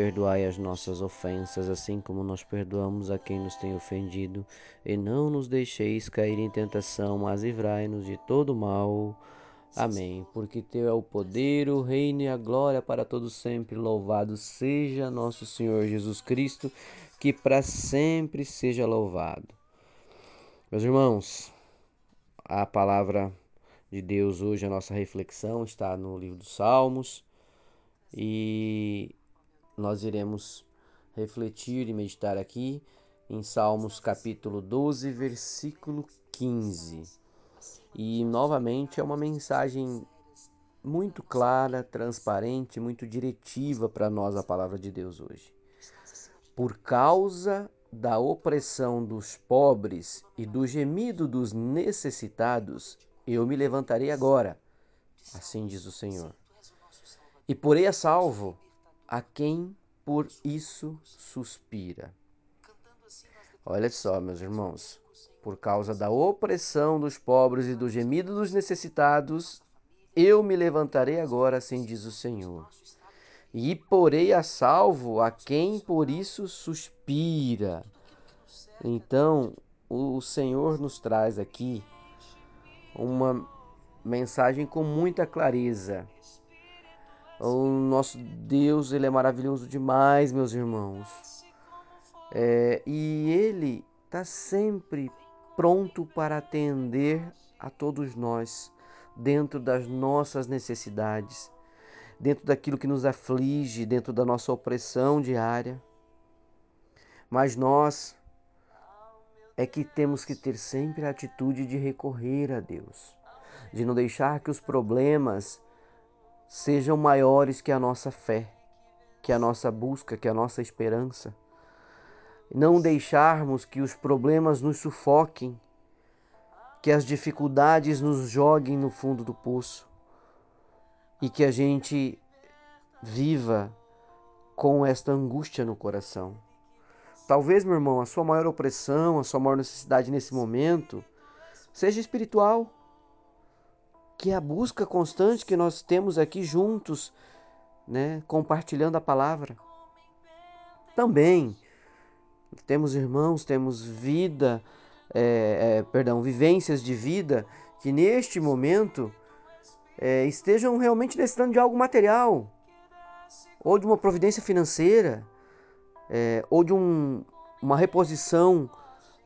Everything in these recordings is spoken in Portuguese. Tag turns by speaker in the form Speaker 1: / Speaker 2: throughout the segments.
Speaker 1: Perdoai as nossas ofensas, assim como nós perdoamos a quem nos tem ofendido, e não nos deixeis cair em tentação, mas livrai-nos de todo mal. Amém. Porque teu é o poder, o reino e a glória para todos sempre. Louvado seja nosso Senhor Jesus Cristo, que para sempre seja louvado. Meus irmãos, a palavra de Deus hoje, a nossa reflexão está no livro dos Salmos e nós iremos refletir e meditar aqui em Salmos capítulo 12, versículo 15. E novamente é uma mensagem muito clara, transparente, muito diretiva para nós a palavra de Deus hoje. Por causa da opressão dos pobres e do gemido dos necessitados, eu me levantarei agora, assim diz o Senhor, e porei a salvo a quem por isso suspira. Olha só, meus irmãos, por causa da opressão dos pobres e do gemido dos necessitados, eu me levantarei agora, assim diz o Senhor, e porei a salvo a quem por isso suspira. Então, o Senhor nos traz aqui uma mensagem com muita clareza. O nosso Deus, ele é maravilhoso demais, meus irmãos. É, e ele está sempre pronto para atender a todos nós, dentro das nossas necessidades, dentro daquilo que nos aflige, dentro da nossa opressão diária. Mas nós é que temos que ter sempre a atitude de recorrer a Deus, de não deixar que os problemas sejam maiores que a nossa fé, que a nossa busca, que a nossa esperança. Não deixarmos que os problemas nos sufoquem, que as dificuldades nos joguem no fundo do poço e que a gente viva com esta angústia no coração. Talvez, meu irmão, a sua maior opressão, a sua maior necessidade nesse momento seja espiritual. Que é a busca constante que nós temos aqui juntos, né, compartilhando a palavra. Também temos irmãos, temos vida, é, é, perdão, vivências de vida que neste momento é, estejam realmente necessitando de algo material, ou de uma providência financeira, é, ou de um, uma reposição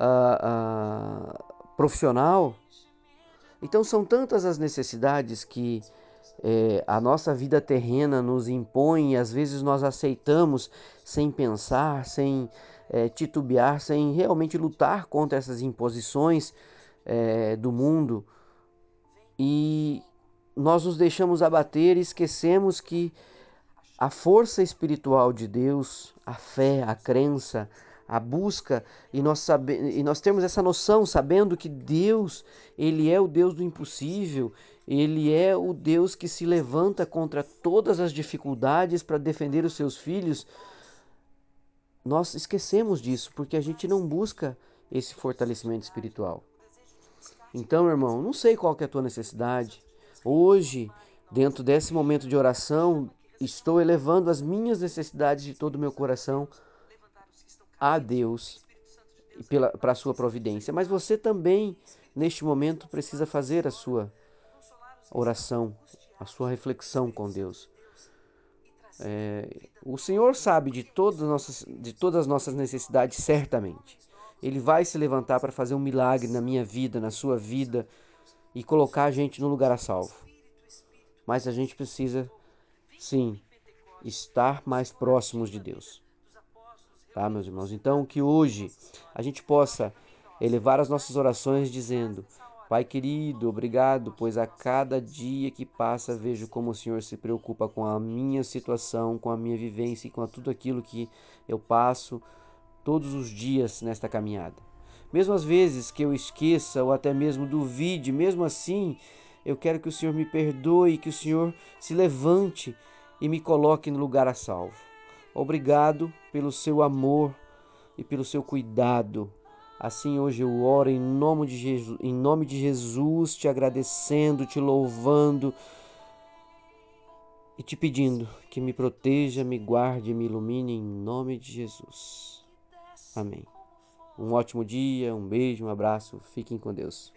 Speaker 1: uh, uh, profissional. Então são tantas as necessidades que é, a nossa vida terrena nos impõe e às vezes nós aceitamos sem pensar, sem é, titubear, sem realmente lutar contra essas imposições é, do mundo. E nós nos deixamos abater e esquecemos que a força espiritual de Deus, a fé, a crença, a busca e nós, sabe, e nós temos essa noção, sabendo que Deus, Ele é o Deus do impossível, Ele é o Deus que se levanta contra todas as dificuldades para defender os seus filhos. Nós esquecemos disso porque a gente não busca esse fortalecimento espiritual. Então, irmão, não sei qual é a tua necessidade. Hoje, dentro desse momento de oração, estou elevando as minhas necessidades de todo o meu coração a Deus para a sua providência. Mas você também, neste momento, precisa fazer a sua oração, a sua reflexão com Deus. É, o Senhor sabe de todas, as nossas, de todas as nossas necessidades, certamente. Ele vai se levantar para fazer um milagre na minha vida, na sua vida e colocar a gente no lugar a salvo. Mas a gente precisa Sim, estar mais próximos de Deus. Tá, meus irmãos? Então, que hoje a gente possa elevar as nossas orações dizendo: Pai querido, obrigado, pois a cada dia que passa vejo como o Senhor se preocupa com a minha situação, com a minha vivência e com tudo aquilo que eu passo todos os dias nesta caminhada. Mesmo às vezes que eu esqueça ou até mesmo duvide, mesmo assim, eu quero que o Senhor me perdoe, que o Senhor se levante e me coloque no lugar a salvo. Obrigado pelo seu amor e pelo seu cuidado. Assim hoje eu oro em nome de Jesus, em nome de Jesus, te agradecendo, te louvando e te pedindo que me proteja, me guarde, me ilumine em nome de Jesus. Amém. Um ótimo dia, um beijo, um abraço, fiquem com Deus.